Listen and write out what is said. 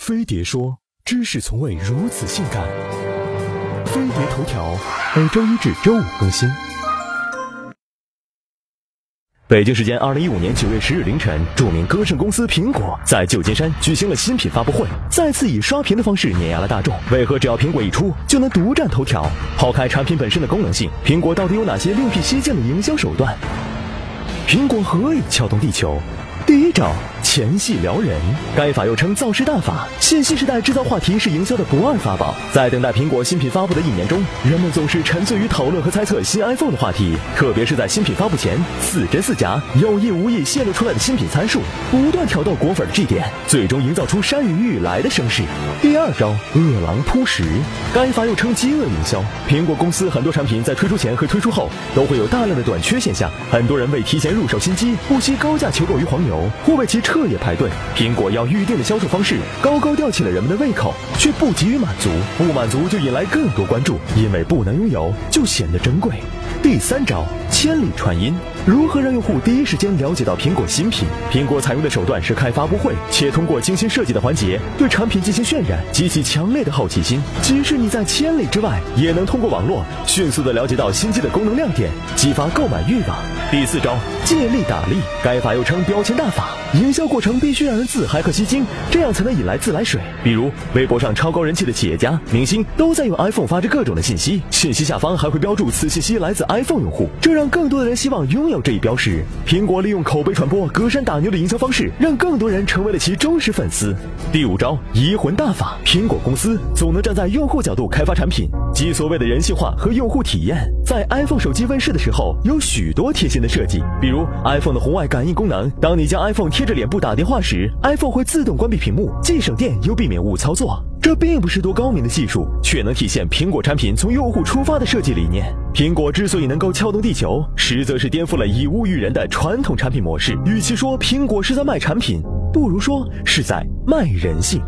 飞碟说：“知识从未如此性感。”飞碟头条每周一至周五更新。北京时间二零一五年九月十日凌晨，著名歌圣公司苹果在旧金山举行了新品发布会，再次以刷屏的方式碾压了大众。为何只要苹果一出就能独占头条？抛开产品本身的功能性，苹果到底有哪些另辟蹊径的营销手段？苹果何以撬动地球？第一招。前戏撩人，该法又称造势大法。信息时代制造话题是营销的不二法宝。在等待苹果新品发布的一年中，人们总是沉醉于讨论和猜测新 iPhone 的话题，特别是在新品发布前，似真似假、有意无意泄露出来的新品参数，不断挑逗果粉的 G 点，最终营造出山雨欲来的声势。第二招，饿狼扑食，该法又称饥饿营销。苹果公司很多产品在推出前和推出后都会有大量的短缺现象，很多人为提前入手新机，不惜高价求购于黄牛，或为其彻夜排队。苹果要预定的销售方式，高高吊起了人们的胃口，却不急于满足，不满足就引来更多关注，因为不能拥有就显得珍贵。第三招，千里传音。如何让用户第一时间了解到苹果新品？苹果采用的手段是开发布会，且通过精心设计的环节对产品进行渲染，激起强烈的好奇心。即使你在千里之外，也能通过网络迅速的了解到新机的功能亮点，激发购买欲望。第四招，借力打力。该法又称标签大法。营销这过程必须让人自嗨和吸睛，这样才能引来自来水。比如微博上超高人气的企业家、明星都在用 iPhone 发着各种的信息，信息下方还会标注此信息来自 iPhone 用户，这让更多的人希望拥有这一标识。苹果利用口碑传播、隔山打牛的营销方式，让更多人成为了其忠实粉丝。第五招移魂大法，苹果公司总能站在用户角度开发产品，即所谓的人性化和用户体验。在 iPhone 手机问世的时候，有许多贴心的设计，比如 iPhone 的红外感应功能，当你将 iPhone 贴着脸部打电话时，iPhone 会自动关闭屏幕，既省电又避免误操作。这并不是多高明的技术，却能体现苹果产品从用户出发的设计理念。苹果之所以能够撬动地球，实则是颠覆了以物喻人的传统产品模式。与其说苹果是在卖产品，不如说是在卖人性。